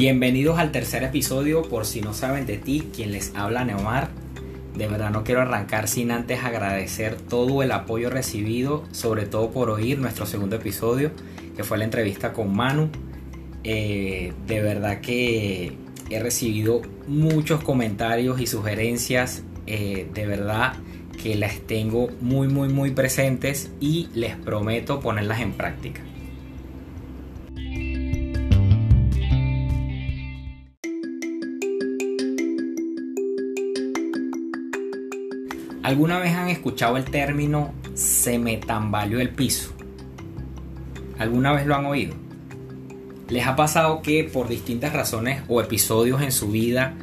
Bienvenidos al tercer episodio, por si no saben de ti, quien les habla Neomar. De verdad no quiero arrancar sin antes agradecer todo el apoyo recibido, sobre todo por oír nuestro segundo episodio, que fue la entrevista con Manu. Eh, de verdad que he recibido muchos comentarios y sugerencias, eh, de verdad que las tengo muy muy muy presentes y les prometo ponerlas en práctica. ¿Alguna vez han escuchado el término se me tambaleó el piso? ¿Alguna vez lo han oído? ¿Les ha pasado que por distintas razones o episodios en su vida,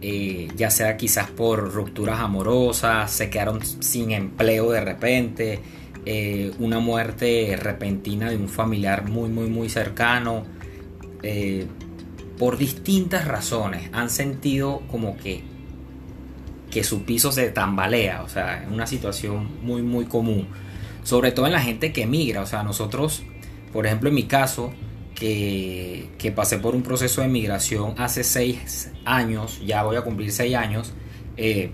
eh, ya sea quizás por rupturas amorosas, se quedaron sin empleo de repente, eh, una muerte repentina de un familiar muy, muy, muy cercano, eh, por distintas razones han sentido como que que su piso se tambalea, o sea, es una situación muy muy común, sobre todo en la gente que emigra, o sea, nosotros, por ejemplo, en mi caso, que, que pasé por un proceso de migración hace seis años, ya voy a cumplir seis años, eh,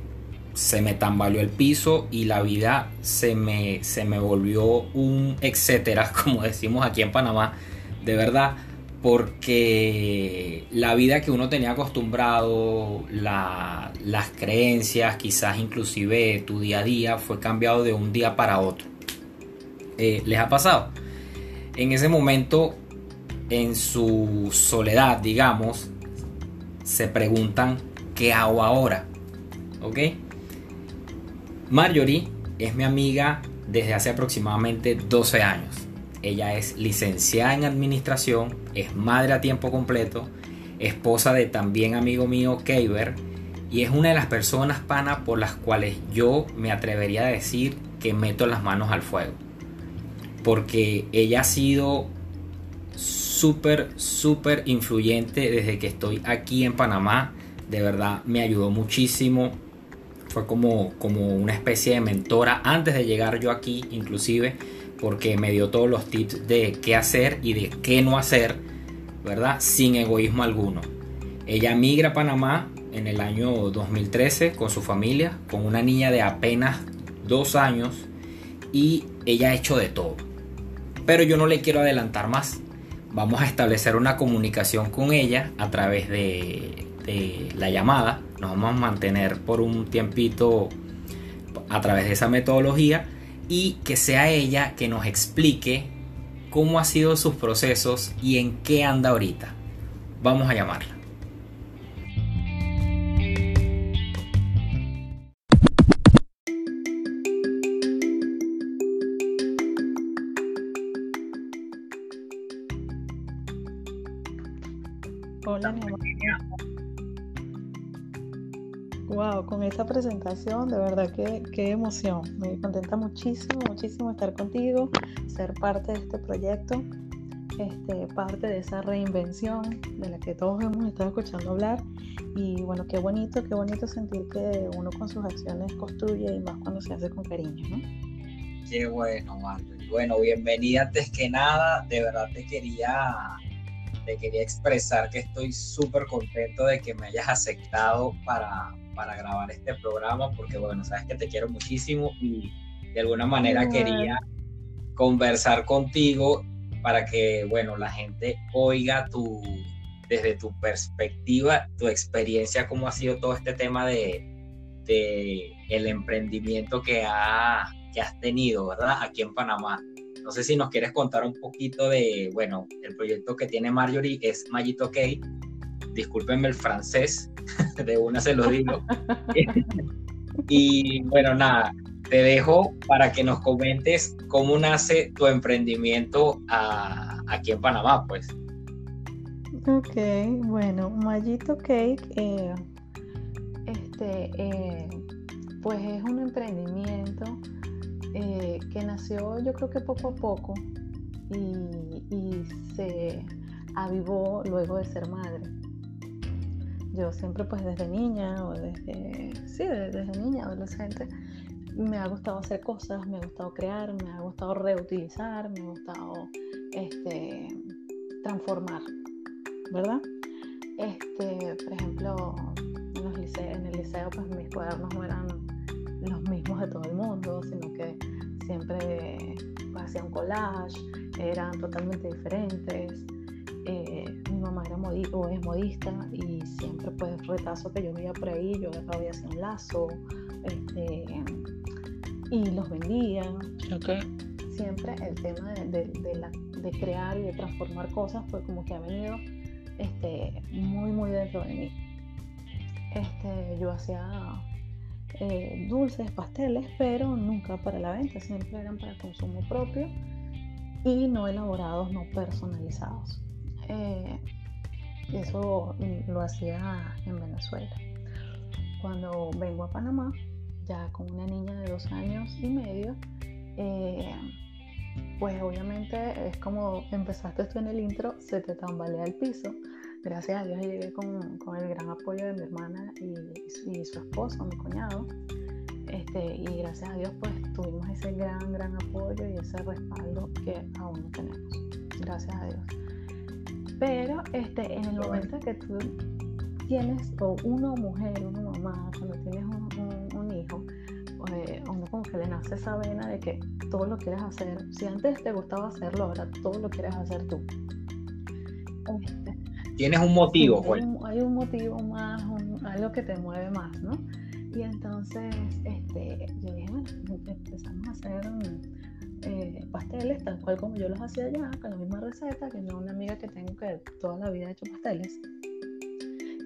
se me tambaleó el piso y la vida se me, se me volvió un etcétera, como decimos aquí en Panamá, de verdad porque la vida que uno tenía acostumbrado, las creencias, quizás inclusive tu día a día, fue cambiado de un día para otro. Eh, ¿Les ha pasado? En ese momento, en su soledad, digamos, se preguntan, ¿qué hago ahora? ¿Ok? Marjorie es mi amiga desde hace aproximadamente 12 años ella es licenciada en administración, es madre a tiempo completo, esposa de también amigo mío Keiber y es una de las personas pana por las cuales yo me atrevería a decir que meto las manos al fuego. Porque ella ha sido súper, súper influyente desde que estoy aquí en Panamá. De verdad me ayudó muchísimo. Fue como, como una especie de mentora antes de llegar yo aquí inclusive porque me dio todos los tips de qué hacer y de qué no hacer, ¿verdad? Sin egoísmo alguno. Ella migra a Panamá en el año 2013 con su familia, con una niña de apenas dos años y ella ha hecho de todo. Pero yo no le quiero adelantar más. Vamos a establecer una comunicación con ella a través de, de la llamada. Nos vamos a mantener por un tiempito a través de esa metodología y que sea ella que nos explique cómo ha sido sus procesos y en qué anda ahorita. Vamos a llamarla. Wow, con esta presentación, de verdad que qué emoción. Me contenta muchísimo, muchísimo estar contigo, ser parte de este proyecto, este, parte de esa reinvención de la que todos hemos estado escuchando hablar. Y bueno, qué bonito, qué bonito sentir que uno con sus acciones construye y más cuando se hace con cariño, ¿no? Qué bueno, Marjorie. Bueno, bienvenida antes que nada. De verdad te quería te quería expresar que estoy súper contento de que me hayas aceptado para, para grabar este programa porque, bueno, sabes que te quiero muchísimo y de alguna manera quería conversar contigo para que, bueno, la gente oiga tu, desde tu perspectiva, tu experiencia, cómo ha sido todo este tema de, de el emprendimiento que, ha, que has tenido, ¿verdad? Aquí en Panamá. No sé si nos quieres contar un poquito de, bueno, el proyecto que tiene Marjorie es Magito Cake discúlpenme el francés, de una se lo digo. y bueno, nada, te dejo para que nos comentes cómo nace tu emprendimiento aquí en Panamá, pues. Ok, bueno, Mallito Cake, eh, este, eh, pues es un emprendimiento eh, que nació yo creo que poco a poco y, y se avivó luego de ser madre. Yo siempre pues desde niña o desde, sí, desde niña, adolescente, me ha gustado hacer cosas, me ha gustado crear, me ha gustado reutilizar, me ha gustado este, transformar, ¿verdad? Este, por ejemplo, en, el liceo pues mis cuadernos no eran los mismos de todo el mundo, sino que siempre pues, hacía un collage, eran totalmente diferentes. Eh, mamá era o es modista y siempre pues retazo que yo veía por ahí, yo agarraba y hacía un lazo este, y los vendía. Okay. Siempre el tema de, de, crear y de transformar cosas fue como que ha venido este, muy muy dentro de mí. Este, yo hacía eh, dulces, pasteles, pero nunca para la venta, siempre eran para consumo propio y no elaborados, no personalizados. Eh, eso lo hacía en Venezuela. Cuando vengo a Panamá, ya con una niña de dos años y medio, eh, pues obviamente es como empezaste esto en el intro, se te tambalea el piso gracias a Dios llegué con, con el gran apoyo de mi hermana y, y, su esposo, mi cuñado. Este, y gracias a Dios pues tuvimos ese gran, gran apoyo y ese respaldo que aún no tenemos. Gracias a Dios. Pero este, en el momento que tú tienes, o una mujer, una mamá, cuando tienes un, un, hijo, pues, uno como que le nace esa vena de que todo lo quieres hacer. Si antes te gustaba hacerlo, ahora todo lo quieres hacer tú. Este, Tienes un motivo, pues. Hay, un motivo más, algo que te mueve más, ¿no? Y entonces, este, yo dije, bueno, empezamos a hacer eh, pasteles tal cual como yo los hacía allá, con la misma receta, que no una amiga que tengo que toda la vida ha hecho pasteles.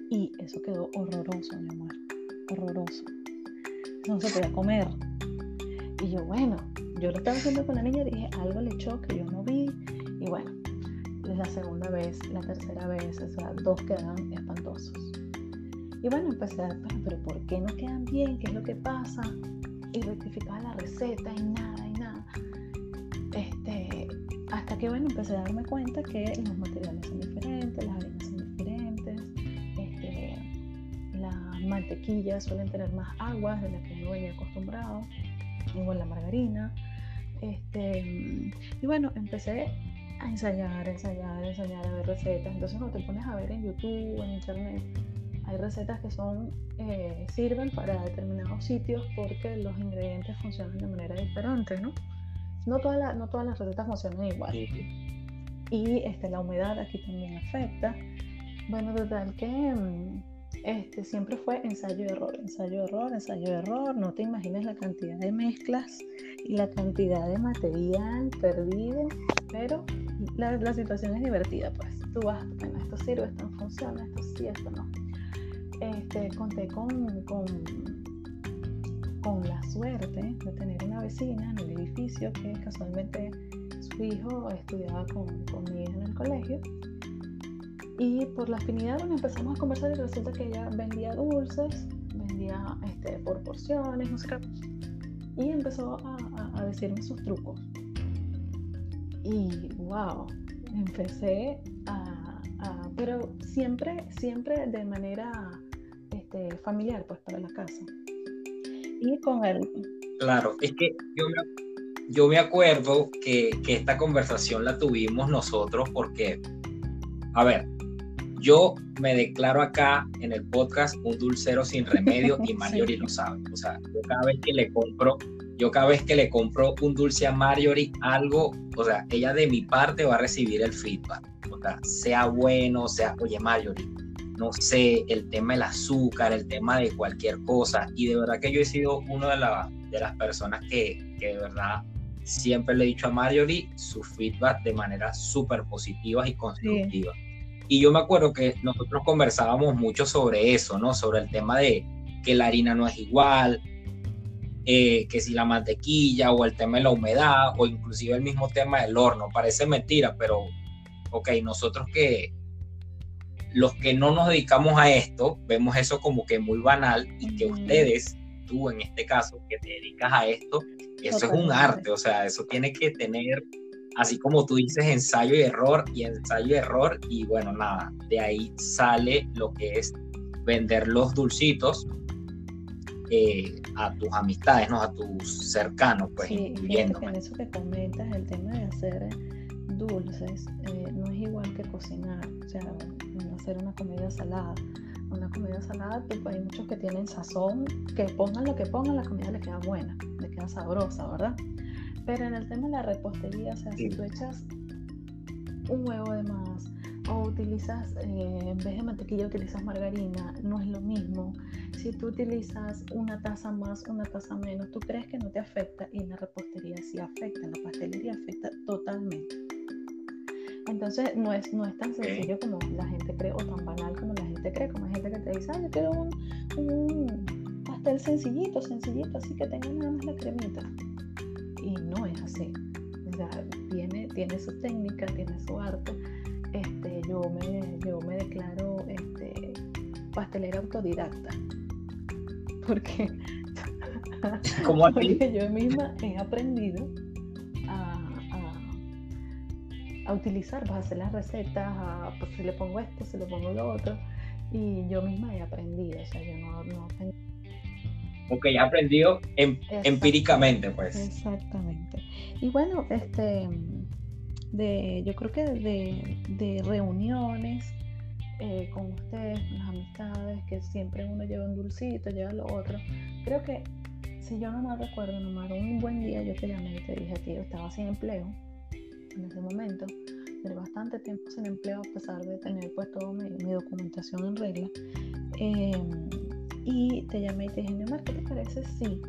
Y eso quedó horroroso, mi amor, horroroso. No se podía comer. Y yo, bueno, yo lo estaba haciendo con la niña y dije, algo le echó que yo no vi. Y bueno, la segunda vez, la tercera vez, o sea, dos quedan espantosos. Y bueno, empecé a pero ¿por qué no quedan bien? ¿Qué es lo que pasa? Y rectificaba la receta y que bueno, empecé a darme cuenta que los materiales son diferentes, las harinas son diferentes, este, las mantequillas suelen tener más aguas de las que uno venía acostumbrado, igual la margarina. Este, y bueno, empecé a ensayar, ensayar, ensayar, a ver recetas. Entonces cuando te pones a ver en YouTube en Internet, hay recetas que son, eh, sirven para determinados sitios porque los ingredientes funcionan de manera diferente, ¿no? No, todas no todas las recetas funcionan igual. Y este, la humedad aquí también afecta. Bueno, total que mm, este, siempre fue ensayo error, ensayo error, ensayo error. No te imaginas la cantidad de mezclas y la cantidad de material perdido, pero la, situación es divertida, pues. Tú vas, bueno, esto sirve, esto no funciona, esto sí, esto no. Este, conté con, con, con la suerte de tener una vecina en el edificio que casualmente su hijo estudiaba con, con mi hija en el colegio. Y por la afinidad bueno, empezamos a conversar y resulta que ella vendía dulces, vendía este, por porciones, no sé qué. Y empezó a, a, a decirme sus trucos. Y wow, empecé a, pero siempre, siempre de manera este, familiar, pues para la casa. Con él. Claro, es que yo me, yo me acuerdo que, que esta conversación la tuvimos nosotros porque, a ver, yo me declaro acá en el podcast un dulcero sin remedio y Marjorie lo sabe. O sea, yo cada vez que le compro, yo cada vez que le compro un dulce a Marjorie, algo, o sea, ella de mi parte va a recibir el feedback. O sea, sea bueno, sea, oye Marjorie, no sé, el tema del azúcar, el tema de cualquier cosa. Y de verdad que yo he sido una de, de las personas que, que de verdad siempre le he dicho a Marjorie su feedback de manera súper positiva y constructiva. Y yo me acuerdo que nosotros conversábamos mucho sobre eso, ¿no? Sobre el tema de que la harina no es igual, eh, que si la mantequilla o el tema de la humedad o inclusive el mismo tema del horno. Parece mentira, pero ok, nosotros que los que no nos dedicamos a esto, vemos eso como que muy banal y que ustedes, tú en este caso, que te dedicas a esto, eso es un arte, o sea, eso tiene que tener así como tú dices, ensayo y error y ensayo y error y bueno, nada, de ahí sale lo que es vender los dulcitos eh, a tus amistades, ¿no? a tus cercanos, pues. Sí, en eso que comentas, el tema de hacer dulces eh, no es igual que cocinar, o sea, hacer una comida salada. Una comida salada, pues hay muchos que tienen sazón, que pongan lo que pongan, la comida le queda buena, le queda sabrosa, ¿verdad? Pero en el tema de la repostería, o sea, si tú echas un huevo de más o utilizas, eh, en vez de mantequilla, utilizas margarina, no es lo mismo. Si tú utilizas una taza más, una taza menos, tú crees que no te afecta y en la repostería sí afecta, en la pastelería afecta totalmente. Entonces no es, no es tan sencillo como la gente cree o tan banal como la gente cree, como hay gente que te dice, ah, yo quiero un, un pastel sencillito, sencillito, así que tenga nada más la cremita. Y no es así. Tiene, tiene su técnica, tiene su arte. Este, yo, me, yo me declaro este, pastelera autodidacta. Porque, porque yo misma he aprendido a utilizar, vas pues, a hacer las recetas, a, pues si le pongo esto, si le pongo lo otro, y yo misma he aprendido, o sea, yo no, no tengo... Ok, he aprendido em, empíricamente, pues. Exactamente. Y bueno, este, de, yo creo que de, de reuniones eh, con ustedes, con las amistades, que siempre uno lleva un dulcito, lleva lo otro, creo que si yo no me recuerdo, nomás un buen día yo te llamé y te dije, tío, estaba sin empleo, en ese momento. Duré bastante tiempo sin empleo a pesar de tener pues toda mi, documentación en regla. Em, y te llamé y te dije, Neymar, ¿qué te parece si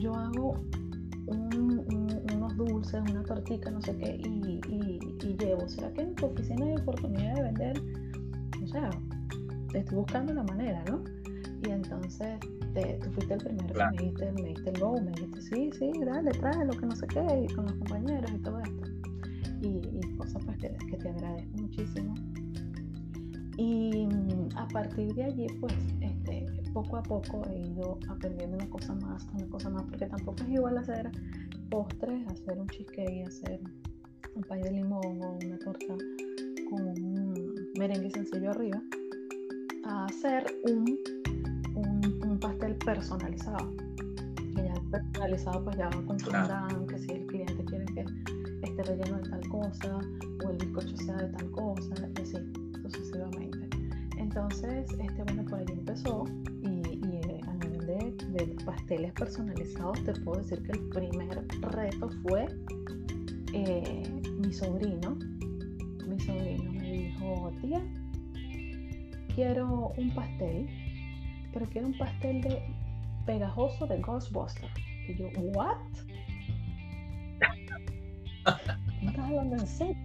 yo hago unos dulces, una tortita, no sé qué, y, y, llevo? ¿Será que en tu oficina hay oportunidad de vender? O sea, estoy buscando la manera, ¿no? Y entonces tú fuiste el primero que me diste, me diste el go, me dijiste, sí, sí, dale, trae lo que no sé qué, y con los compañeros y todo esto. Y, cosas pues que, te agradezco muchísimo. Y mm, a partir de allí, pues, este, poco a poco he ido aprendiendo una cosa más, una cosa más, porque tampoco es igual hacer postres, hacer un cheesecake, hacer un pay de limón o una torta con un merengue sencillo arriba, a hacer un pastel personalizado. Y ya personalizado pues ya va con claro. que si el relleno de tal cosa o el bizcocho sea de tal cosa y así sucesivamente. Entonces, este bueno por ahí empezó y, eh, a nivel de, pasteles personalizados te puedo decir que el primer reto fue eh, mi sobrino. Mi sobrino me dijo, tía, quiero un pastel pero quiero un pastel de pegajoso de Ghostbuster. Y yo, ¿what? Estás hablando en serio?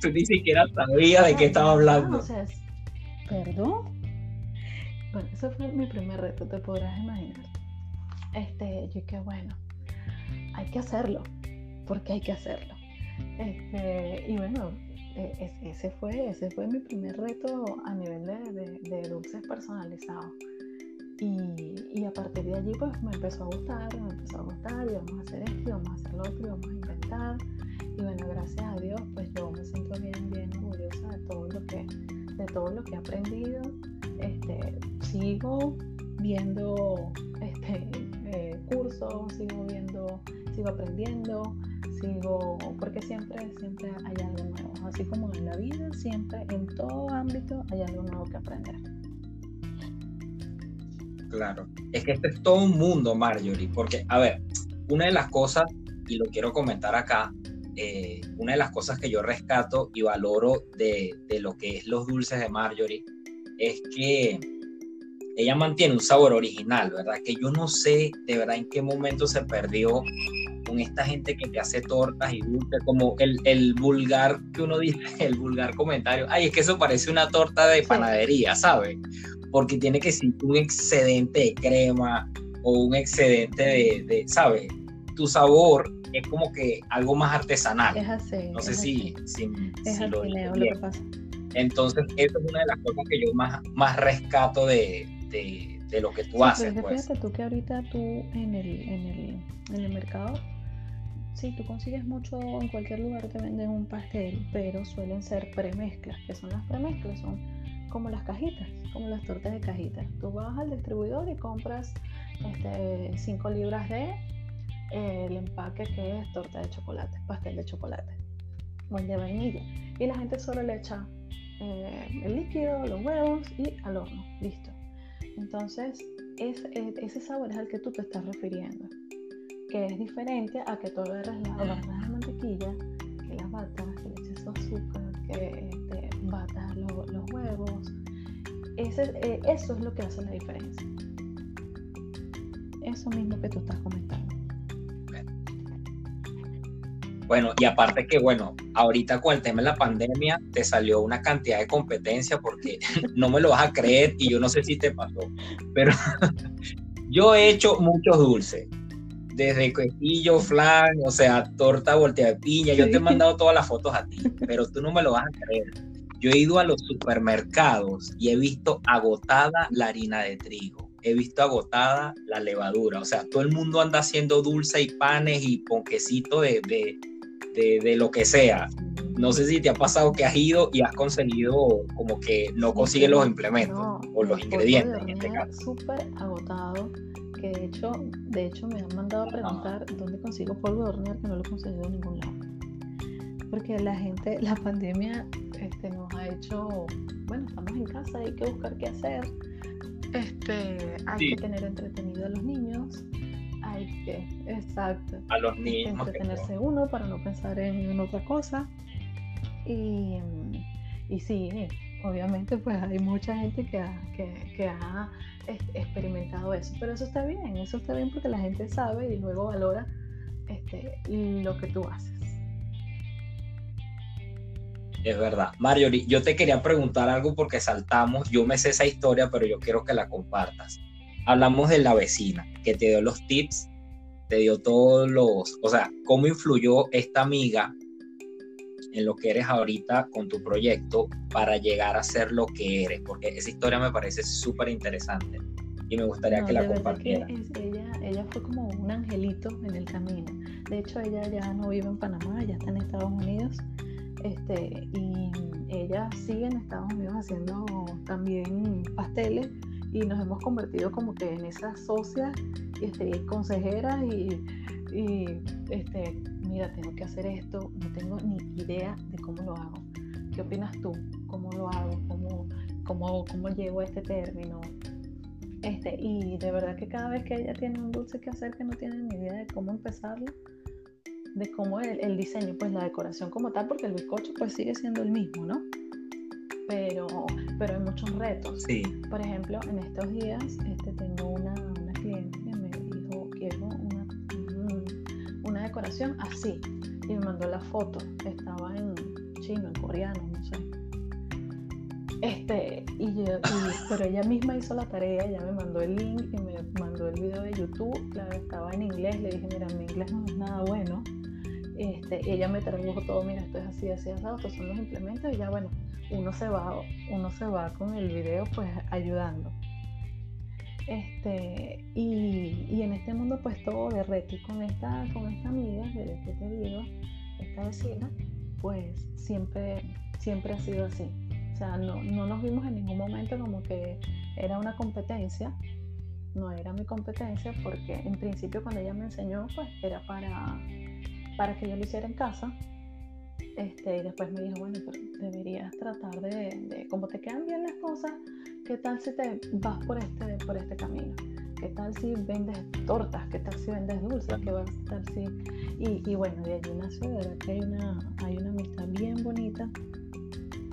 Tú ni siquiera sabías de qué estaba hablando. O sea, ¿Perdón? Bueno, ese fue mi primer reto, te podrás imaginar. Este, yo que bueno, hay que hacerlo, porque hay que hacerlo. Este, y bueno, e, ese, fue, ese fue mi primer reto a nivel de, dulces personalizados. Y, a partir de allí pues me empezó a gustar, me empezó a gustar, y vamos a hacer esto, y vamos a hacer lo otro, y vamos a inventar. Y bueno, gracias a Dios pues yo me siento bien, bien orgullosa de todo lo que, de todo lo que he aprendido. Este, sigo viendo este, eh, cursos, sigo viendo, sigo aprendiendo sigo, porque siempre, siempre hay algo nuevo. Así como en la vida, siempre, en todo ámbito, hay algo nuevo que aprender. Claro, es que este es todo un mundo, Marjorie, porque, a ver, una de las cosas, y lo quiero comentar acá, eh, una de las cosas que yo rescato y valoro de, de lo que es los dulces de Marjorie es que ella mantiene un sabor original, ¿verdad? Que yo no sé de verdad en qué momento se perdió con esta gente que te hace tortas y dulces, como el, el, vulgar que uno dice, el vulgar comentario, ay, es que eso parece una torta de panadería, ¿sabes? Porque tiene que ser un excedente de crema o un excedente de, de ¿sabes? Tu sabor es como que algo más artesanal. Es así. No sé si, si, es así, lo, Leo, lo que pasa. Entonces, eso es una de las cosas que yo más, más rescato de, de, de lo que tú haces. pues. Fíjate tú que ahorita tú en el, en el, en el mercado Sí, tú consigues mucho en cualquier lugar te venden un pastel, pero suelen ser premezclas. ¿Qué son las premezclas? Son como las cajitas, como las tortas de cajitas. Tú vas al distribuidor y compras 5 este, libras de el empaque que es torta de chocolate, pastel de chocolate o el de vainilla. Y la gente solo le echa eh, el líquido, los huevos y al horno, listo. Entonces, es, ese sabor es al que tú te estás refiriendo, que es diferente a que tú agarras la, barras de mantequilla, que la batas, que le eches azúcar, que te batas los huevos. Eh, eso es lo que hace la diferencia. Eso mismo que tú estás comentando. Bueno, y aparte que, bueno, ahorita con el tema de la pandemia te salió una cantidad de competencia porque no me lo vas a creer y yo no sé si te pasó, pero yo he hecho muchos dulces, desde quesillo, flan, o sea, torta voltea de piña, yo te he mandado todas las fotos a ti, pero tú no me lo vas a creer. Yo he ido a los supermercados y he visto agotada la harina de trigo, he visto agotada la levadura, o sea, todo el mundo anda haciendo dulce y panes y ponquecito de, de de, lo que sea. No sé si te ha pasado que has ido y has conseguido como que no consigues los implementos o los ingredientes en este caso. Súper agotado, que de hecho, de hecho me han mandado a preguntar dónde consigo polvo de hornear que no lo he conseguido en ningún lado. Porque la gente, la pandemia este, nos ha hecho, bueno, estamos en casa, hay que buscar qué hacer. Este, hay que tener entretenido a los niños, que, exacto. A los niños. Hay que entretenerse uno para no pensar en, otra cosa. Y, y, sí, obviamente pues hay mucha gente que ha, que, ha experimentado eso, pero eso está bien, eso está bien porque la gente sabe y luego valora este, lo que tú haces. Es verdad. Mario, yo te quería preguntar algo porque saltamos, yo me sé esa historia, pero yo quiero que la compartas hablamos de la vecina que te dio los tips, te dio todos los, o sea, cómo influyó esta amiga en lo que eres ahorita con tu proyecto para llegar a ser lo que eres, porque esa historia me parece súper interesante y me gustaría que la compartieras. ella, ella fue como un angelito en el camino. De hecho, ella ya no vive en Panamá, ya está en Estados Unidos. Este, y ella sigue en Estados Unidos haciendo también pasteles y nos hemos convertido como que en esas socias este, consejeras y, este, mira, tengo que hacer esto, no tengo ni idea de cómo lo hago. ¿Qué opinas tú? ¿Cómo lo hago? ¿Cómo, cómo, cómo llego a este término? Este, y de verdad que cada vez que ella tiene un dulce que hacer que no tiene ni idea de cómo empezarlo, de cómo el, el diseño, pues la decoración como tal, porque el bizcocho pues sigue siendo el mismo, ¿no? Pero, pero hay muchos retos. Sí. Por ejemplo, en estos días este, tengo una, una cliente que me dijo, quiero una, una decoración así. Y me mandó la foto. Estaba en chino, en coreano, no sé. Este, y, yo, pero ella misma hizo la tarea, ella me mandó el link y me mandó el video de YouTube. Claro, estaba en inglés, le dije, mira, mi inglés no es nada bueno. Este, y ella me tradujo todo, mira, esto es así, así, así, estos son los implementos y ya bueno, uno se va, uno se va con el video pues ayudando. Este, y, en este mundo pues todo de y con esta, con esta amiga que te digo, esta vecina, pues siempre, siempre ha sido así. O sea, no, no nos vimos en ningún momento como que era una competencia, no era mi competencia porque en principio cuando ella me enseñó pues era para, para que yo lo hiciera en casa este, y después me dijo, bueno, pero deberías tratar de, como te quedan bien las cosas, ¿qué tal si te vas por este, por este camino? ¿Qué tal si vendes tortas? ¿Qué tal si vendes dulces? ¿Qué tal si...? Y, bueno, de allí nació, de verdad que hay una, hay una amistad bien bonita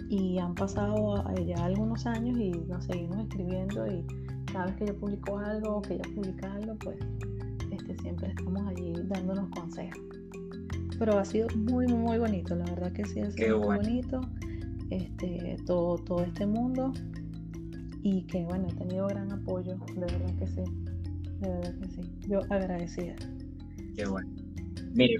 y han pasado ya algunos años y nos seguimos escribiendo y cada vez que yo publico algo o que ella publica algo, pues este, siempre estamos allí dándonos consejos pero ha sido muy, muy bonito, la verdad que sí, ha sido muy bonito este, todo, todo este mundo. Y que bueno, he tenido gran apoyo, de verdad que sí, de verdad que sí, yo agradecida. Qué bueno. Mire,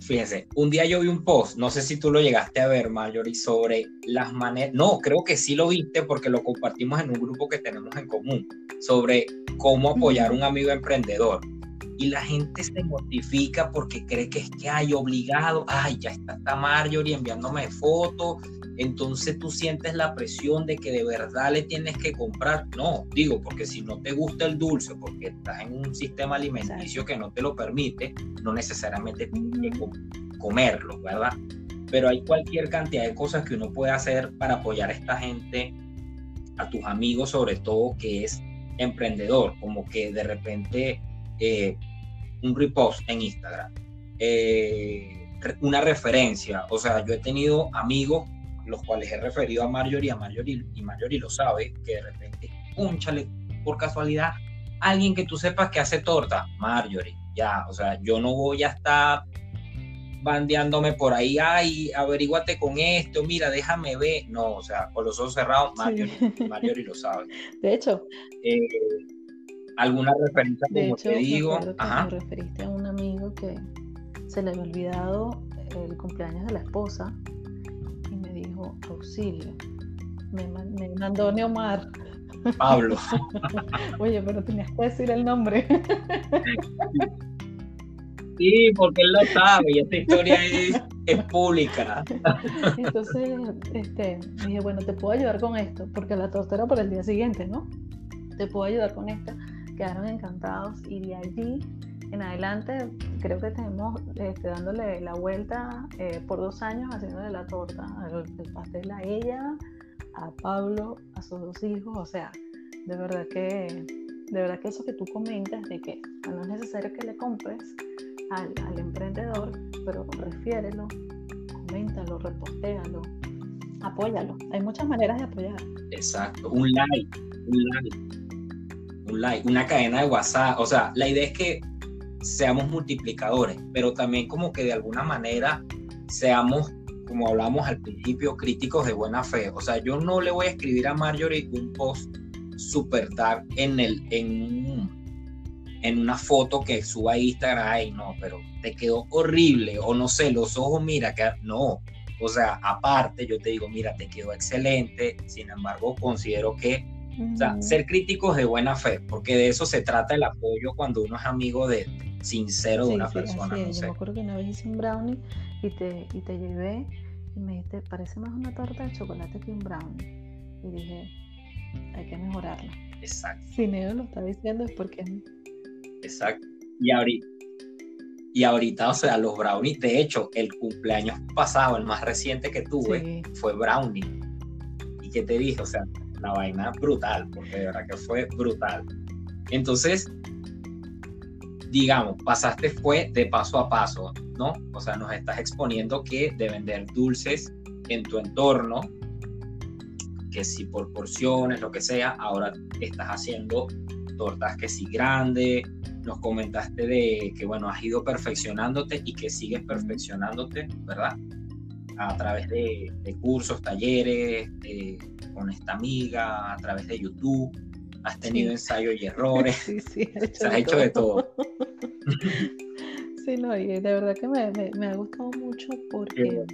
fíjense, un día yo vi un post, no sé si tú lo llegaste a ver, Marjorie, sobre las maneras, no, creo que sí lo viste porque lo compartimos en un grupo que tenemos en común, sobre cómo apoyar a un amigo emprendedor y la gente se mortifica porque cree que es que hay obligado, ay, ya está, está Marjorie enviándome fotos entonces tú sientes la presión de que de verdad le tienes que comprar. No, digo, porque si no te gusta el dulce, porque estás en un sistema alimenticio que no te lo permite, no necesariamente tienes que comerlo, ¿verdad? Pero hay cualquier cantidad de cosas que uno puede hacer para apoyar a esta gente, a tus amigos sobre todo, que es emprendedor, como que de repente eh, un repost en Instagram, eh, una referencia, o sea, yo he tenido amigos los cuales he referido a Marjorie, a Marjorie y Marjorie lo sabe, que de repente, únchale, por casualidad, alguien que tú sepas que hace torta, Marjorie, ya, o sea, yo no voy a estar bandeándome por ahí, ay, averíguate con esto, mira, déjame ver, no, o sea, con los ojos cerrados, Marjorie, lo sabe. De hecho, eh, alguna referencia, como te digo, me referiste a un amigo que se le había olvidado el cumpleaños de la esposa auxilio. Me, mandó Neomar. Pablo. Oye, pero tenías que decir el nombre. Sí, porque él lo sabe y esta historia es, pública. Entonces, este, dije, bueno, te puedo ayudar con esto, porque la torta era para el día siguiente, ¿no? Te puedo ayudar con esta. Quedaron encantados y de allí en adelante creo que tenemos este, dándole la vuelta eh, por dos años haciéndole la torta, el, pastel a ella, a Pablo, a sus dos hijos, o sea, de verdad que, de verdad que eso que tú comentas de que no es necesario que le compres al, al emprendedor, pero refiérelo, coméntalo, repostéalo, apóyalo. Hay muchas maneras de apoyar. Exacto, un like, un like, un like, una cadena de WhatsApp. O sea, la idea es que seamos multiplicadores, pero también como que de alguna manera seamos, como hablamos al principio, críticos de buena fe. O sea, yo no le voy a escribir a Marjorie un post super dark en, el, en, en una foto que suba a Instagram, ay no, pero te quedó horrible, o no sé, los ojos, mira, que no. O sea, aparte, yo te digo, mira, te quedó excelente, sin embargo, considero que o sea, ser críticos de buena fe, porque de eso se trata el apoyo cuando uno es amigo de, sincero de una persona. Yo me acuerdo que una vez hice un brownie y te, y te llevé y me dijiste, parece más una torta de chocolate que un brownie. Y dije, hay que mejorarla. Exacto. Si Neo lo está diciendo es porque... Exacto. Y ahorita, y ahorita, o sea, los brownies, de hecho, el cumpleaños pasado, el más reciente que tuve, fue brownie. ¿Y qué te dije? O sea, vaina brutal, porque de verdad que fue brutal. Entonces, digamos, pasaste fue de paso a paso, ¿no? O sea, nos estás exponiendo que de vender dulces en tu entorno, que si por porciones, lo que sea, ahora estás haciendo tortas que sí grandes, nos comentaste de que, bueno, has ido perfeccionándote y que sigues perfeccionándote, ¿verdad? A través de, cursos, talleres, con esta amiga, a través de YouTube. Has tenido ensayos y errores, sí, sí, se has hecho de todo. sí, no, y de verdad que me, me, ha gustado mucho porque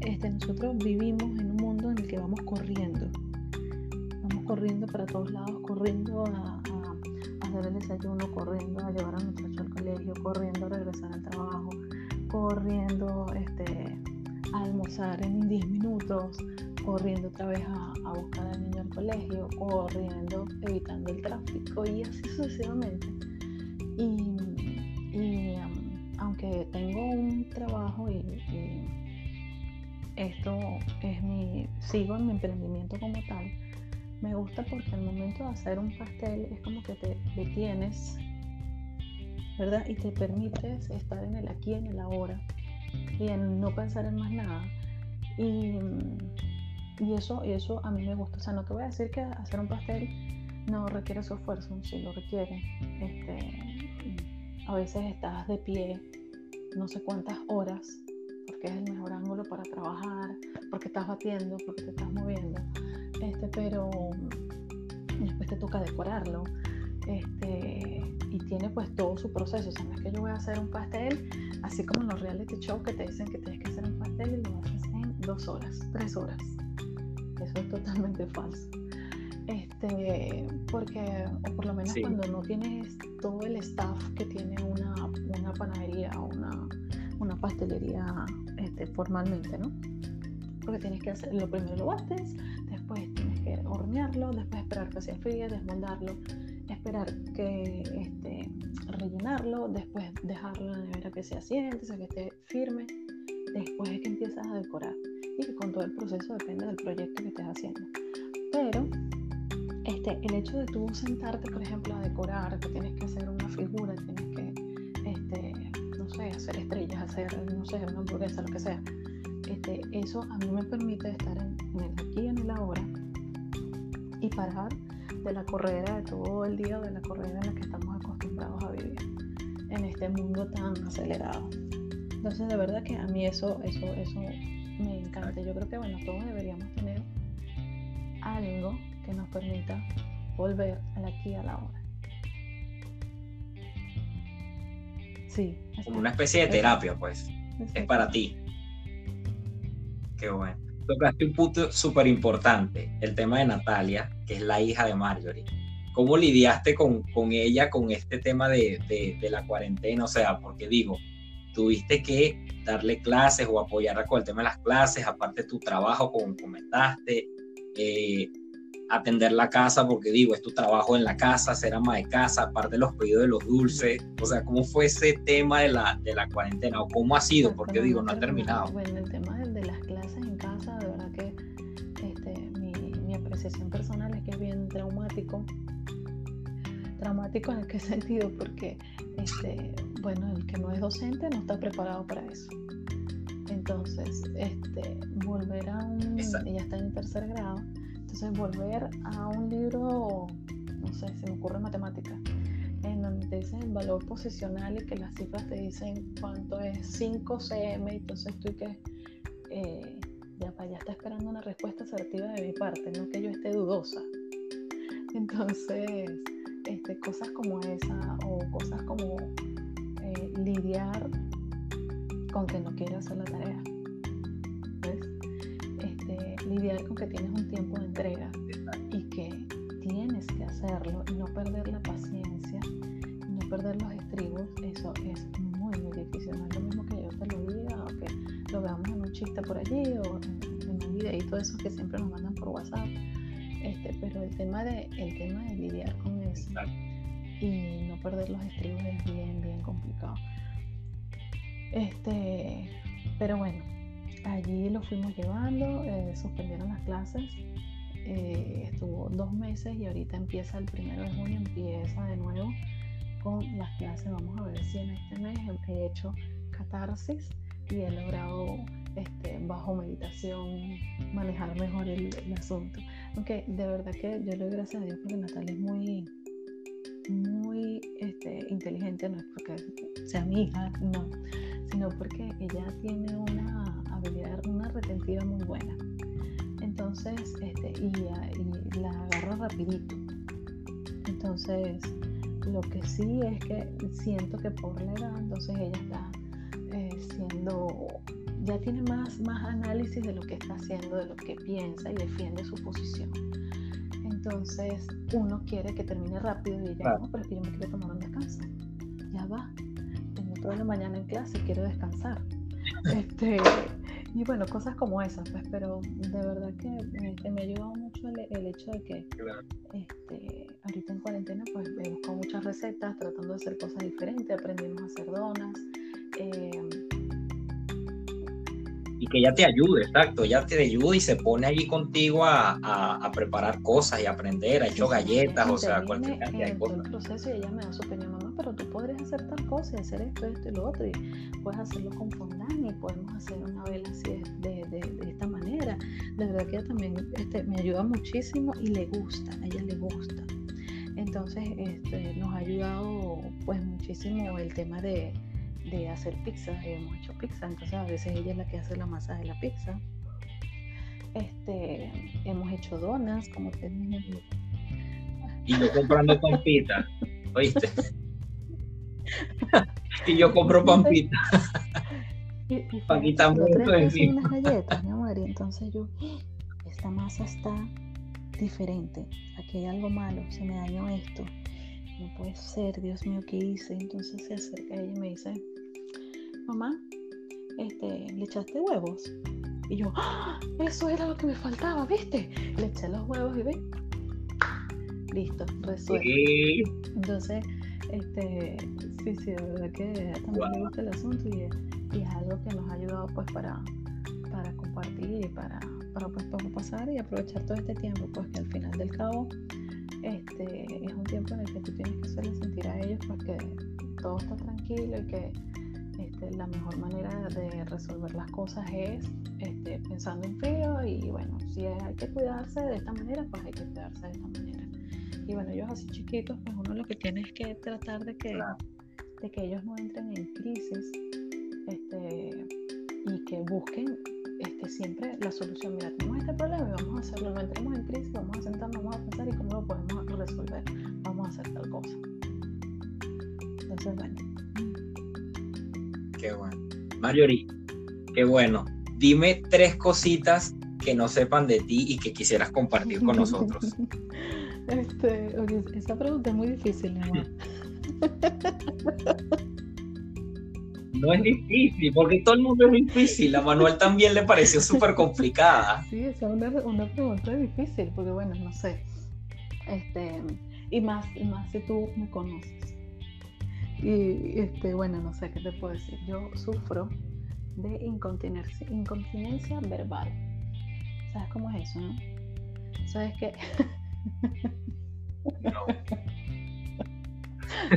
este, nosotros vivimos en un mundo en el que vamos corriendo, vamos corriendo para todos lados, corriendo a, hacer el desayuno, corriendo a llevar a nuestro al colegio, corriendo a regresar al trabajo, corriendo este, a almorzar en 10 minutos, corriendo otra vez a, buscar al niño al colegio, corriendo, evitando el tráfico y así sucesivamente. Y, aunque tengo un trabajo y, esto es mi, sigo en mi emprendimiento como tal, me gusta porque al momento de hacer un pastel es como que te detienes, ¿verdad? Y te permites estar en el aquí, en el ahora y en no pensar en más nada. Y, y eso, y eso a mí me gusta. O sea, no te voy a decir que hacer un pastel no requiere su esfuerzo, sí lo requiere. Este, a veces estás de pie no sé cuántas horas, porque es el mejor ángulo para trabajar, porque estás batiendo, porque te estás moviendo. Este, pero después te toca decorarlo. Este, tiene pues todo su proceso. O sea, no es que yo voy a hacer un pastel, así como en los reality shows que te dicen que tienes que hacer un pastel y lo haces en dos horas, tres horas. Eso es totalmente falso. Este, porque, o por lo menos cuando no tienes todo el staff que tiene una, una panadería o una, una pastelería este, formalmente, ¿no? porque tienes que hacer, lo primero lo bates, después tienes que hornearlo, después esperar que se enfríe, desmoldarlo, esperar que este, rellenarlo, después dejarlo en la nevera que se asiente, que esté firme, después es que empiezas a decorar y que con todo el proceso depende del proyecto que estés haciendo. Pero este, el hecho de tú sentarte, por ejemplo, a decorar, que tienes que hacer una figura, tienes que, este, no sé, hacer estrellas, hacer, no sé, una hamburguesa, lo que sea, este, eso a mí me permite estar en, el aquí en el ahora y parar de la correra de todo el día, de la correra en la que estamos acostumbrados a vivir en este mundo tan acelerado. Entonces, de verdad que a mí eso, eso, eso me encanta. Yo creo que, bueno, todos deberíamos tener algo que nos permita volver al aquí y a la hora. Sí. Como una especie de terapia, pues. Es para ti. Qué bueno. Tocaste un punto súper importante, el tema de Natalia, que es la hija de Marjorie. ¿Cómo lidiaste con, con ella con este tema de, de, la cuarentena? O sea, porque digo, tuviste que darle clases o apoyarla con el tema de las clases, aparte tu trabajo, como comentaste, eh, atender la casa, porque digo, es tu trabajo en la casa, ser ama de casa, aparte de los pedidos de los dulces, o sea, ¿cómo fue ese tema de la, de la cuarentena o cómo ha sido? Porque digo, no ha terminado. Bueno, el tema de, las clases mi apreciación personal es que es bien traumático. Traumático en qué sentido? Porque, este, bueno, el que no es docente no está preparado para eso. Entonces, este, volver a un, ella está en tercer grado, entonces volver a un libro, no sé, se me ocurre matemática, en donde te dicen el valor posicional y que las cifras te dicen cuánto es 5 cm, entonces tú que eh, ya allá está esperando una respuesta asertiva de mi parte, no que yo esté dudosa. Entonces, este, cosas como esa o cosas como eh, lidiar con que no quiere hacer la tarea lidiar con que tienes un tiempo de entrega y que tienes que hacerlo y no perder la paciencia, no perder los estribos, eso es muy, muy difícil. No es lo mismo que lo veamos en un chiste por allí o en, un videito de esos que siempre nos mandan por WhatsApp. Este, pero el tema, de, el tema de lidiar con eso y no perder los estribos es bien, bien complicado. Este, pero bueno, Allí lo fuimos llevando, eh, suspendieron las clases, eh, estuvo dos meses y ahorita empieza el primero de junio, empieza de nuevo con las clases. Vamos a ver si en este mes he hecho catarsis y he logrado este, bajo meditación manejar mejor el, asunto. Aunque de verdad que yo le doy gracias a Dios porque Natalia es muy, muy este, inteligente, no es porque sea mi hija, no, sino porque ella tiene una una retentiva muy buena. Entonces, este, y, la agarro rapidito. Entonces, lo que sí es que siento que por la edad, entonces ella está siendo, ya tiene más, más análisis de lo que está haciendo, de lo que piensa y defiende su posición. Entonces, uno quiere que termine rápido y ella, no, pero es que yo me quiero tomar un descanso. Ya va. Tengo toda la mañana en clase y quiero descansar. Este, y bueno, cosas como esas, pues, pero de verdad que, este, me ha ayudado mucho el, hecho de que este, ahorita en cuarentena pues he buscado muchas recetas, tratando de hacer cosas diferentes, aprendimos a hacer donas. Em, y que ella te ayude, exacto, ella te ayude y se pone allí contigo a, a, preparar cosas y aprender, ha hecho galletas, o sea, cualquier cantidad de cosas. el proceso y ella me da su opinión, mamá, pero tú podrías hacer tal cosa y hacer esto, esto y lo otro, y puedes hacerlo con fondant y podemos hacer una vela así de, de, de, esta manera. De verdad que ella también este, me ayuda muchísimo y le gusta, a ella le gusta. Entonces, este, nos ha ayudado pues muchísimo el tema de de hacer pizza, hemos hecho pizza, entonces a veces ella es la que hace la masa de la pizza. Este, hemos hecho donas, como te dije. Y yo comprando pampita, ¿oíste? y yo compro pampita. Y, y Paquita. Unas galletas, mi amor, y entonces yo, esta masa está diferente, aquí hay algo malo, se me dañó esto, no puede ser, Dios mío, ¿qué hice? Entonces se acerca ella y me dice, mamá, este, ¿le echaste huevos? Y yo, ¡Ah! eso era lo que me faltaba, ¿viste? Le eché los huevos y ve. Listo, resuelto. Entonces, este, sí, sí, de verdad que también me gusta el asunto y, es algo que nos ha ayudado pues para, para compartir y para, para pues pasar y aprovechar todo este tiempo, pues que al final del cabo este, es un tiempo en el que tú tienes que hacerle sentir a ellos porque todo está tranquilo y que este, la mejor manera de resolver las cosas es este, pensando en frío y bueno, si hay que cuidarse de esta manera, pues hay que cuidarse de esta manera. Y bueno, ellos así chiquitos, pues uno lo que tiene es que tratar de que, de que ellos no entren en crisis este, y que busquen este, siempre la solución. Mira, tenemos este problema y vamos a hacerlo. No entremos en crisis, vamos a sentarnos, vamos a pensar y cómo lo podemos resolver. Vamos a hacer tal cosa. Entonces, bueno. Qué bueno. Marjorie, qué bueno. Dime tres cositas que no sepan de ti y que quisieras compartir con nosotros. Este, esa pregunta es muy difícil, amor. No es difícil, porque todo el mundo es difícil. A Manuel también le pareció súper complicada. Sí, esa es una, una, pregunta difícil, porque bueno, no sé. Este, y más, y más si tú me conoces. Y este, bueno, no sé qué te puedo decir. Yo sufro de incontinencia, incontinencia verbal. ¿Sabes cómo es eso, no? ¿Sabes qué? No.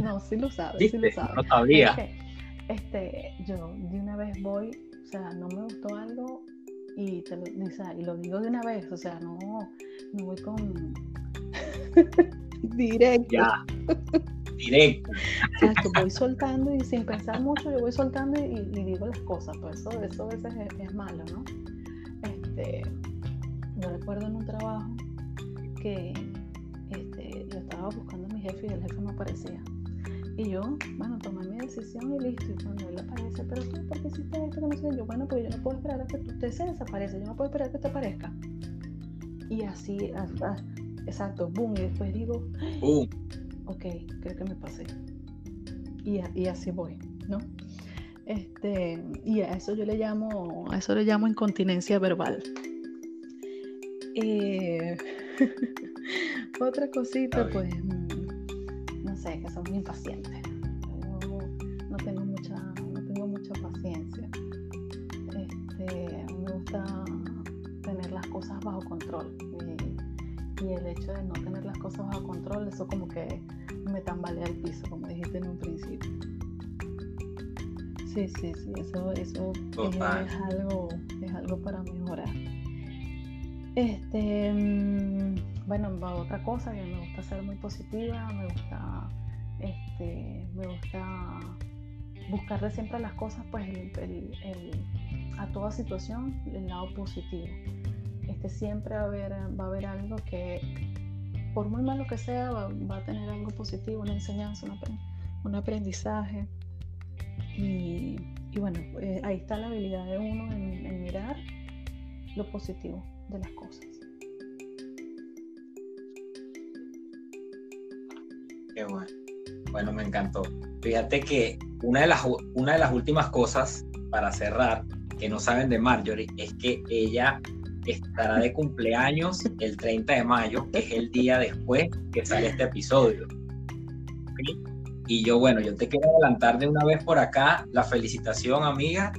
no, sí lo sabes, sí lo sabes. No sabía. este, yo de una vez voy, o sea, no me gustó algo y te lo, y lo digo de una vez, o sea, no, no voy con directo. Ya. Directo. O voy soltando y sin pensar mucho, yo voy soltando y, digo las cosas, pues eso, eso a veces es, malo, ¿no? Este, yo recuerdo en un trabajo que este, yo estaba buscando a mi jefe y el jefe no aparecía. Y yo, bueno, tomé mi decisión y listo. Y cuando él aparece, pero tú, ¿por qué hiciste esto? no sé. Yo, bueno, pues yo no puedo esperar a que usted se desaparezca. Yo no puedo esperar a que te aparezca. Y así, exacto, boom. Y después digo, boom. Ok, creo que me pasé. Y, y así voy, ¿no? Este, y a eso yo le llamo, a eso le llamo incontinencia verbal. Eh, Otra cosita, pues, mm, no sé, que son muy impacientes. Yo no tengo mucha, no tengo mucha paciencia. Este, me gusta tener las cosas bajo control. Y, el hecho de no tener las cosas bajo control, eso como que me tambalea el piso, como dijiste en un principio. Sí, sí, sí, eso, eso es, algo, es algo para mejorar. Este, mm, bueno, otra cosa que me gusta ser muy positiva, me gusta, este, me gusta buscarle siempre a las cosas, pues a toda situación el lado positivo. Este, siempre va a haber, va a haber algo que, por muy malo que sea, va, a tener algo positivo, una enseñanza, un aprendizaje. Y, bueno, eh, ahí está la habilidad de uno en mirar lo positivo de las cosas. Qué bueno. Bueno, me encantó. Fíjate que una de, las, una de las últimas cosas para cerrar que no saben de Marjorie es que ella estará de cumpleaños el 30 de mayo, que es el día después que sale este episodio. Y yo, bueno, yo te quiero adelantar de una vez por acá la felicitación, amiga,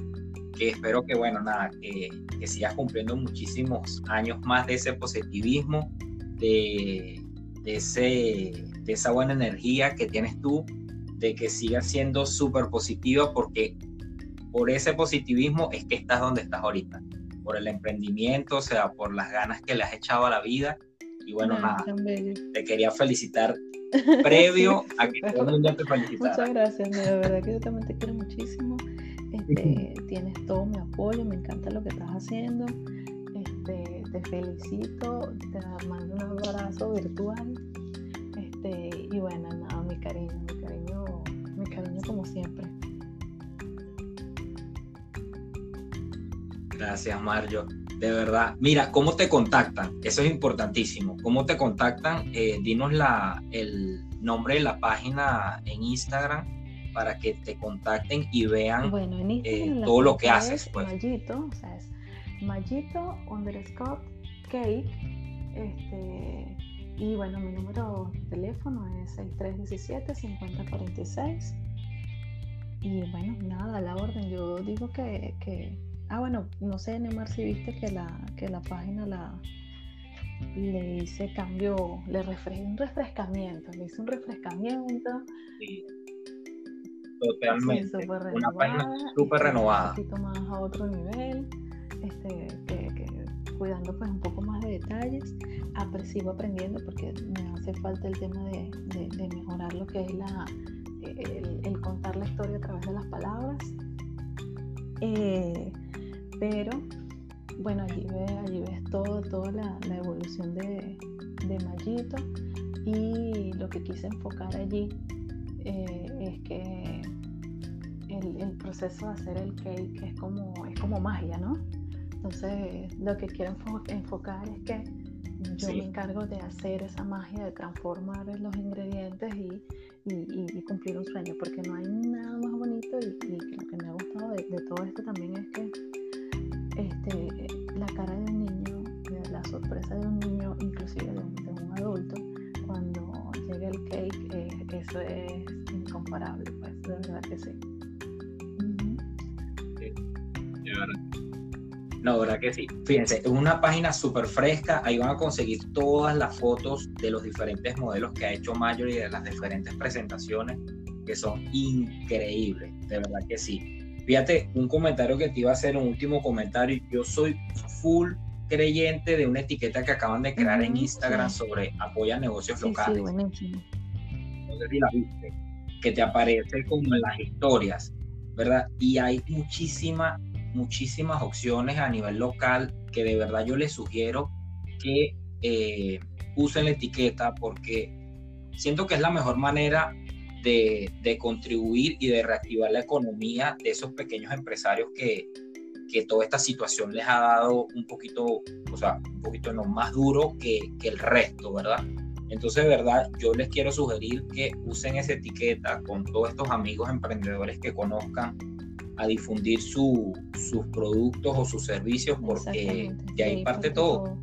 que espero que, bueno, nada, que, que sigas cumpliendo muchísimos años más de ese positivismo, de, de, ese, de esa buena energía que tienes tú, de que sigas siendo súper positiva, porque por ese positivismo es que estás donde estás ahorita, por el emprendimiento, o sea, por las ganas que le has echado a la vida. Y bueno, nada, te quería felicitar previo a que todo el mundo te felicitara. Muchas gracias, de verdad que yo también te quiero muchísimo. Este, tienes todo mi apoyo, me encanta lo que estás haciendo. Este, te felicito, te mando un abrazo virtual. Este, y bueno, nada, mi cariño, mi cariño, mi cariño como siempre. Gracias, Mario. De verdad. Mira, ¿cómo te contactan? Eso es importantísimo. ¿Cómo te contactan? Eh, dinos la, el nombre de la página en Instagram para que te contacten y vean eh, todo lo que haces. Pues. Mallito, o sea, es Mallito underscore cake. Este, y bueno, mi número de teléfono es 6317-5046. Y bueno, nada, la orden. Yo digo que, que, Ah, bueno, no sé, Neymar, si viste que la, que la página la le hice cambio, le refresqué un refrescamiento, le hice un refrescamiento. Sí. Totalmente. Una página súper renovada. Un poquito más a otro nivel, este, que, cuidando pues un poco más de detalles. Sigo aprendiendo porque me hace falta el tema de, de, mejorar lo que es la, el, contar la historia a través de las palabras. Eh, pero bueno, allí ves, allí ves todo, toda la, evolución de, de Mallito y lo que quise enfocar allí eh, es que el, proceso de hacer el cake es como, es como magia, ¿no? Entonces, lo que quiero enfocar es que yo me encargo de hacer esa magia, de transformar los ingredientes y, cumplir un sueño, porque no hay nada más bonito y, esto también es que este, la cara de un niño, la sorpresa de un niño, inclusive de un, adulto, cuando llega el cake, eh, eso es incomparable, pues, de verdad que sí. No, verdad que sí. Fíjense, es una página súper fresca. Ahí van a conseguir todas las fotos de los diferentes modelos que ha hecho Mayor y de las diferentes presentaciones que son increíbles. De verdad que sí. Fíjate, un comentario que te iba a hacer, un último comentario. Yo soy full creyente de una etiqueta que acaban de crear en Instagram sobre apoya negocios locales. No sé si la viste, que te aparece como en las historias, ¿verdad? Y hay muchísima muchísimas opciones a nivel local que de verdad yo les sugiero que eh, usen la etiqueta porque siento que es la mejor manera de, contribuir y de reactivar la economía de esos pequeños empresarios que, que toda esta situación les ha dado un poquito, o sea, un poquito no más duro que, que el resto, ¿verdad? Entonces, de verdad, yo les quiero sugerir que usen esa etiqueta con todos estos amigos emprendedores que conozcan a difundir sus productos o sus servicios porque de ahí parte todo.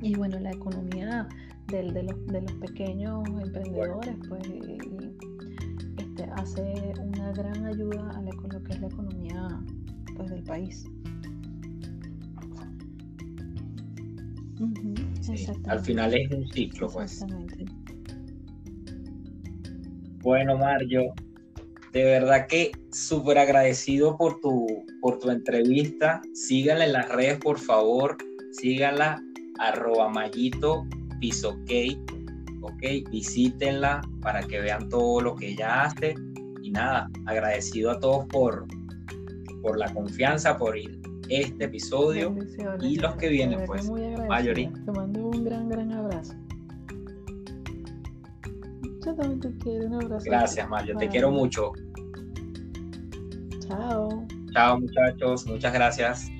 Y bueno, la economía de, los, de los pequeños emprendedores, pues este, hace una gran ayuda a lo que es la economía pues, del país. al final es un ciclo, pues. Bueno, Mario, de verdad que súper agradecido por tu, por tu entrevista. Síganla en las redes, por favor. Síganla, arroba mallito ok. Visítenla para que vean todo lo que ella hace. Y nada, agradecido a todos por, por la confianza, por ir este episodio y los que vienen, pues. Mayoría. Te mando un gran, gran abrazo. Yo también te quiero, un abrazo. Gracias, Mario, te quiero mucho. Chao. Chao, muchachos, muchas gracias.